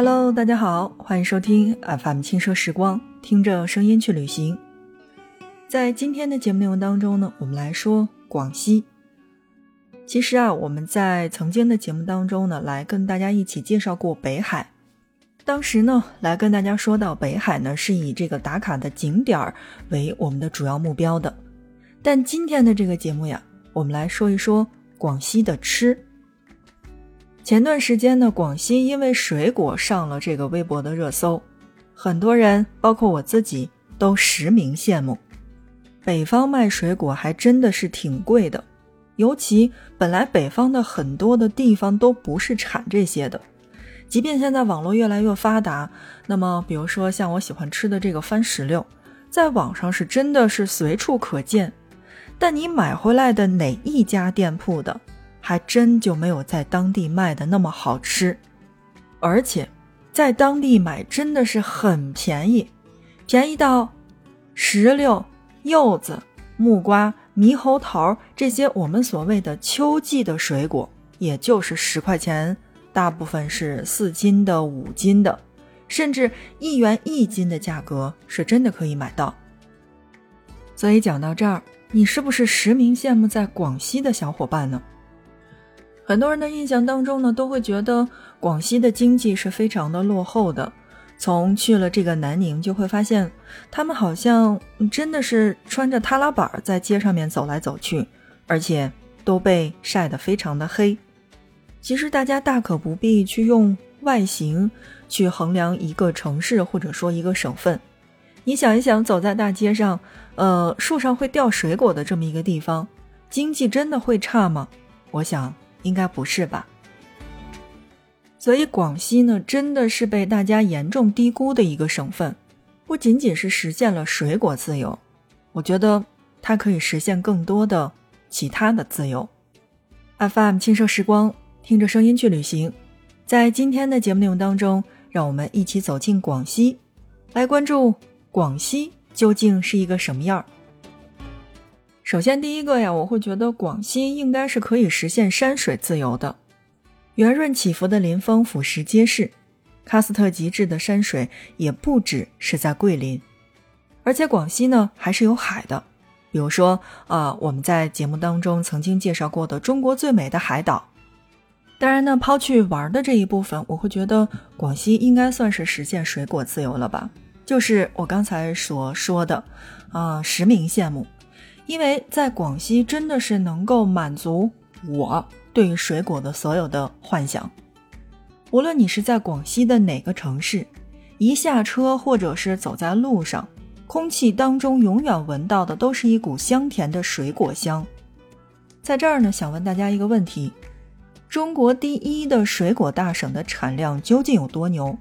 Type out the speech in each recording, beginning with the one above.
Hello，大家好，欢迎收听 FM 轻奢时光，听着声音去旅行。在今天的节目内容当中呢，我们来说广西。其实啊，我们在曾经的节目当中呢，来跟大家一起介绍过北海。当时呢，来跟大家说到北海呢，是以这个打卡的景点儿为我们的主要目标的。但今天的这个节目呀，我们来说一说广西的吃。前段时间呢，广西因为水果上了这个微博的热搜，很多人，包括我自己，都实名羡慕。北方卖水果还真的是挺贵的，尤其本来北方的很多的地方都不是产这些的。即便现在网络越来越发达，那么比如说像我喜欢吃的这个番石榴，在网上是真的是随处可见，但你买回来的哪一家店铺的？还真就没有在当地卖的那么好吃，而且在当地买真的是很便宜，便宜到石榴、柚子、木瓜、猕猴桃这些我们所谓的秋季的水果，也就是十块钱，大部分是四斤的、五斤的，甚至一元一斤的价格是真的可以买到。所以讲到这儿，你是不是实名羡慕在广西的小伙伴呢？很多人的印象当中呢，都会觉得广西的经济是非常的落后的。从去了这个南宁，就会发现他们好像真的是穿着踏拉板在街上面走来走去，而且都被晒得非常的黑。其实大家大可不必去用外形去衡量一个城市或者说一个省份。你想一想，走在大街上，呃，树上会掉水果的这么一个地方，经济真的会差吗？我想。应该不是吧？所以广西呢，真的是被大家严重低估的一个省份。不仅仅是实现了水果自由，我觉得它可以实现更多的其他的自由。FM 轻奢时光，听着声音去旅行。在今天的节目内容当中，让我们一起走进广西，来关注广西究竟是一个什么样儿。首先，第一个呀，我会觉得广西应该是可以实现山水自由的。圆润起伏的林峰俯拾皆是，喀斯特极致的山水也不止是在桂林，而且广西呢还是有海的。比如说，啊，我们在节目当中曾经介绍过的中国最美的海岛。当然呢，抛去玩的这一部分，我会觉得广西应该算是实现水果自由了吧？就是我刚才所说的，啊，实名羡慕。因为在广西真的是能够满足我对于水果的所有的幻想，无论你是在广西的哪个城市，一下车或者是走在路上，空气当中永远闻到的都是一股香甜的水果香。在这儿呢，想问大家一个问题：中国第一的水果大省的产量究竟有多牛？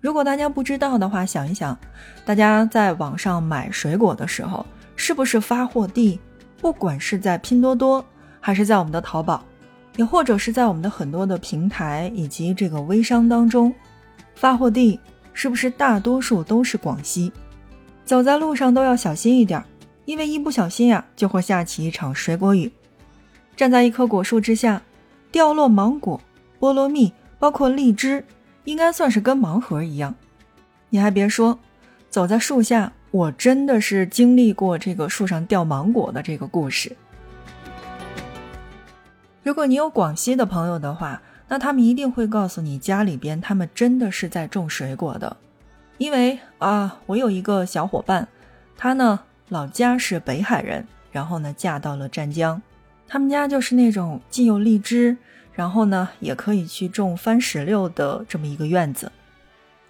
如果大家不知道的话，想一想，大家在网上买水果的时候。是不是发货地，不管是在拼多多，还是在我们的淘宝，也或者是在我们的很多的平台以及这个微商当中，发货地是不是大多数都是广西？走在路上都要小心一点，因为一不小心呀，就会下起一场水果雨。站在一棵果树之下，掉落芒果、菠萝蜜，包括荔枝，应该算是跟盲盒一样。你还别说，走在树下。我真的是经历过这个树上掉芒果的这个故事。如果你有广西的朋友的话，那他们一定会告诉你，家里边他们真的是在种水果的。因为啊，我有一个小伙伴，他呢老家是北海人，然后呢嫁到了湛江，他们家就是那种既有荔枝，然后呢也可以去种番石榴的这么一个院子。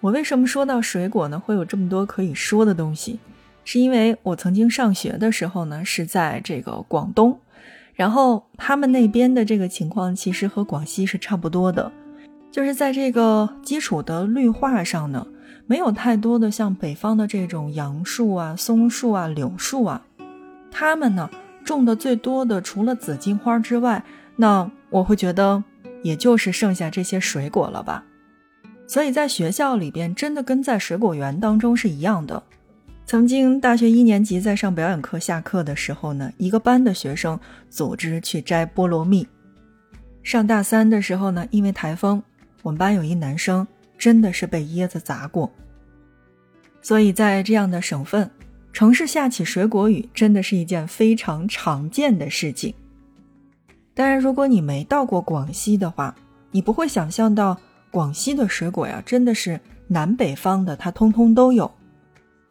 我为什么说到水果呢？会有这么多可以说的东西，是因为我曾经上学的时候呢，是在这个广东，然后他们那边的这个情况其实和广西是差不多的，就是在这个基础的绿化上呢，没有太多的像北方的这种杨树啊、松树啊、柳树啊，他们呢种的最多的除了紫荆花之外，那我会觉得也就是剩下这些水果了吧。所以在学校里边，真的跟在水果园当中是一样的。曾经大学一年级在上表演课，下课的时候呢，一个班的学生组织去摘菠萝蜜。上大三的时候呢，因为台风，我们班有一男生真的是被椰子砸过。所以在这样的省份，城市下起水果雨，真的是一件非常常见的事情。当然，如果你没到过广西的话，你不会想象到广西的水果呀，真的是南北方的，它通通都有。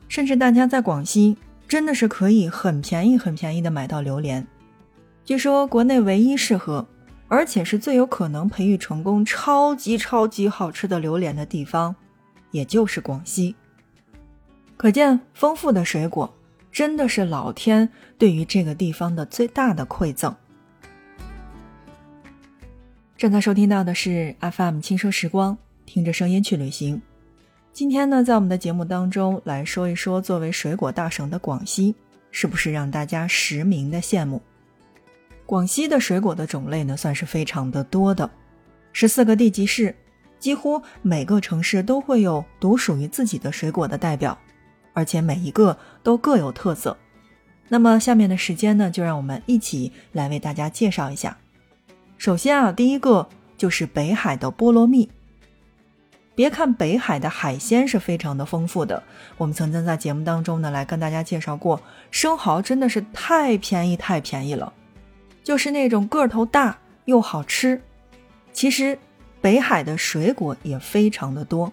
甚至大家在广西真的是可以很便宜、很便宜的买到榴莲。据说国内唯一适合，而且是最有可能培育成功超级超级好吃的榴莲的地方，也就是广西。可见，丰富的水果真的是老天对于这个地方的最大的馈赠。正在收听到的是 FM 轻奢时光，听着声音去旅行。今天呢，在我们的节目当中来说一说，作为水果大省的广西，是不是让大家实名的羡慕？广西的水果的种类呢，算是非常的多的，十四个地级市，几乎每个城市都会有独属于自己的水果的代表。而且每一个都各有特色。那么下面的时间呢，就让我们一起来为大家介绍一下。首先啊，第一个就是北海的菠萝蜜。别看北海的海鲜是非常的丰富的，我们曾经在节目当中呢来跟大家介绍过，生蚝真的是太便宜太便宜了，就是那种个头大又好吃。其实北海的水果也非常的多。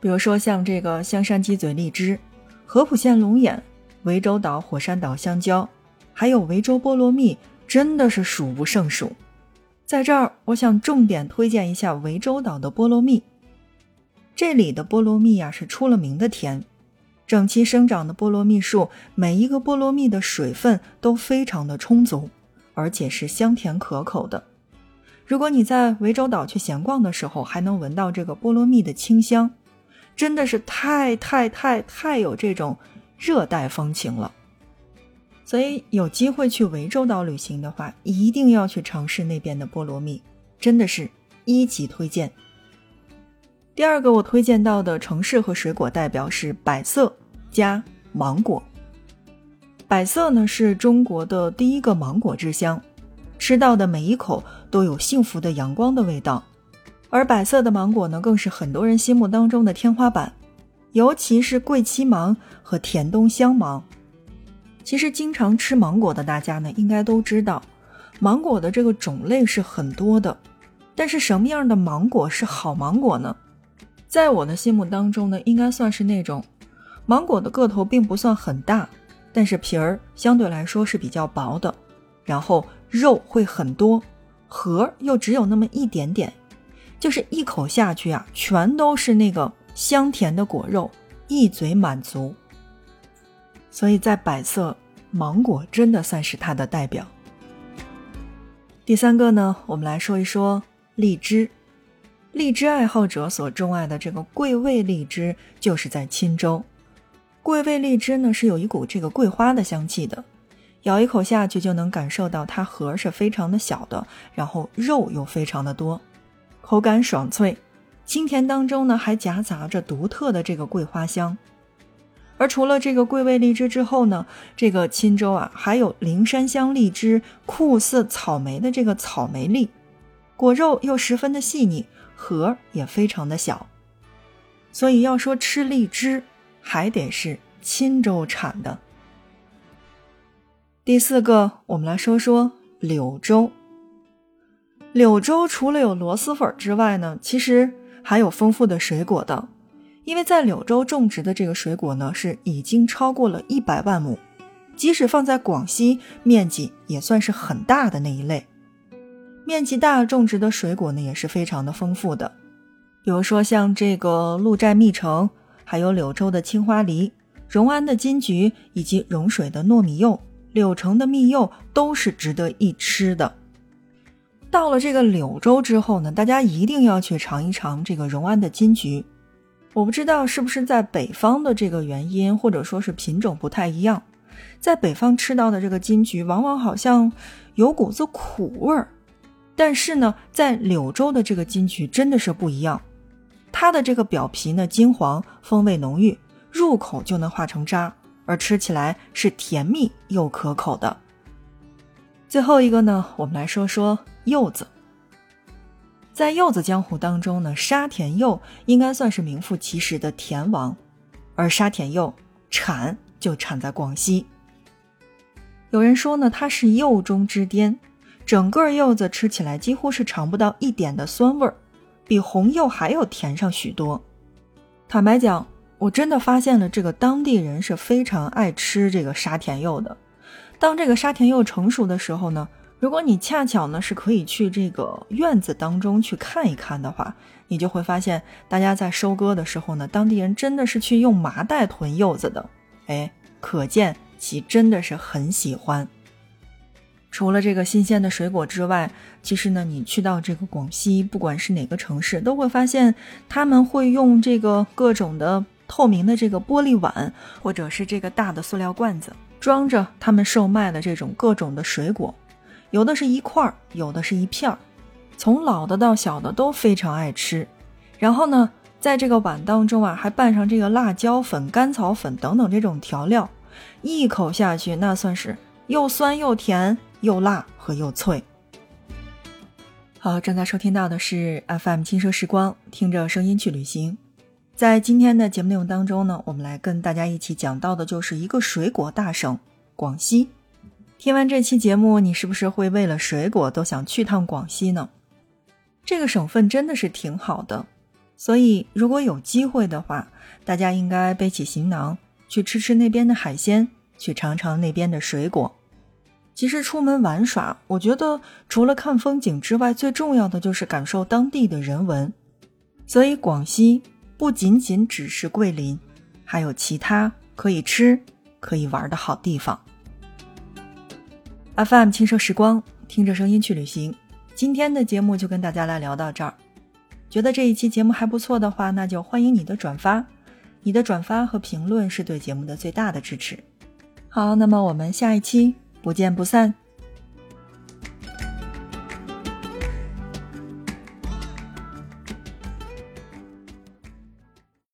比如说像这个香山鸡嘴荔枝、合浦县龙眼、涠洲岛火山岛香蕉，还有涠洲菠萝蜜，真的是数不胜数。在这儿，我想重点推荐一下涠洲岛的菠萝蜜。这里的菠萝蜜呀是出了名的甜，整齐生长的菠萝蜜树，每一个菠萝蜜的水分都非常的充足，而且是香甜可口的。如果你在涠洲岛去闲逛的时候，还能闻到这个菠萝蜜的清香。真的是太太太太有这种热带风情了，所以有机会去涠洲岛旅行的话，一定要去尝试那边的菠萝蜜，真的是一级推荐。第二个我推荐到的城市和水果代表是百色加芒果。百色呢是中国的第一个芒果之乡，吃到的每一口都有幸福的阳光的味道。而百色的芒果呢，更是很多人心目当中的天花板，尤其是桂七芒和甜东香芒。其实经常吃芒果的大家呢，应该都知道，芒果的这个种类是很多的。但是什么样的芒果是好芒果呢？在我的心目当中呢，应该算是那种芒果的个头并不算很大，但是皮儿相对来说是比较薄的，然后肉会很多，核又只有那么一点点。就是一口下去啊，全都是那个香甜的果肉，一嘴满足。所以在百色，芒果真的算是它的代表。第三个呢，我们来说一说荔枝。荔枝爱好者所钟爱的这个桂味荔枝，就是在钦州。桂味荔枝呢，是有一股这个桂花的香气的，咬一口下去就能感受到它核是非常的小的，然后肉又非常的多。口感爽脆，清甜当中呢还夹杂着独特的这个桂花香。而除了这个桂味荔枝之后呢，这个钦州啊还有灵山香荔枝，酷似草莓的这个草莓荔，果肉又十分的细腻，核也非常的小。所以要说吃荔枝，还得是钦州产的。第四个，我们来说说柳州。柳州除了有螺蛳粉之外呢，其实还有丰富的水果的。因为在柳州种植的这个水果呢，是已经超过了一百万亩，即使放在广西，面积也算是很大的那一类。面积大种植的水果呢，也是非常的丰富的。比如说像这个鹿寨蜜橙，还有柳州的青花梨、荣安的金桔，以及融水的糯米柚、柳城的蜜柚，都是值得一吃的。到了这个柳州之后呢，大家一定要去尝一尝这个荣安的金桔。我不知道是不是在北方的这个原因，或者说是品种不太一样，在北方吃到的这个金桔往往好像有股子苦味儿，但是呢，在柳州的这个金桔真的是不一样，它的这个表皮呢金黄，风味浓郁，入口就能化成渣，而吃起来是甜蜜又可口的。最后一个呢，我们来说说柚子。在柚子江湖当中呢，沙田柚应该算是名副其实的甜王，而沙田柚产就产在广西。有人说呢，它是柚中之巅，整个柚子吃起来几乎是尝不到一点的酸味儿，比红柚还要甜上许多。坦白讲，我真的发现了这个当地人是非常爱吃这个沙田柚的。当这个沙田柚成熟的时候呢？如果你恰巧呢是可以去这个院子当中去看一看的话，你就会发现，大家在收割的时候呢，当地人真的是去用麻袋囤柚子的，哎，可见其真的是很喜欢。除了这个新鲜的水果之外，其实呢，你去到这个广西，不管是哪个城市，都会发现他们会用这个各种的透明的这个玻璃碗，或者是这个大的塑料罐子，装着他们售卖的这种各种的水果。有的是一块儿，有的是一片儿，从老的到小的都非常爱吃。然后呢，在这个碗当中啊，还拌上这个辣椒粉、甘草粉等等这种调料，一口下去，那算是又酸又甜又辣和又脆。好，正在收听到的是 FM 轻奢时光，听着声音去旅行。在今天的节目内容当中呢，我们来跟大家一起讲到的就是一个水果大省——广西。听完这期节目，你是不是会为了水果都想去趟广西呢？这个省份真的是挺好的，所以如果有机会的话，大家应该背起行囊去吃吃那边的海鲜，去尝尝那边的水果。其实出门玩耍，我觉得除了看风景之外，最重要的就是感受当地的人文。所以广西不仅仅只是桂林，还有其他可以吃、可以玩的好地方。FM 轻奢时光，听着声音去旅行。今天的节目就跟大家来聊到这儿。觉得这一期节目还不错的话，那就欢迎你的转发。你的转发和评论是对节目的最大的支持。好，那么我们下一期不见不散。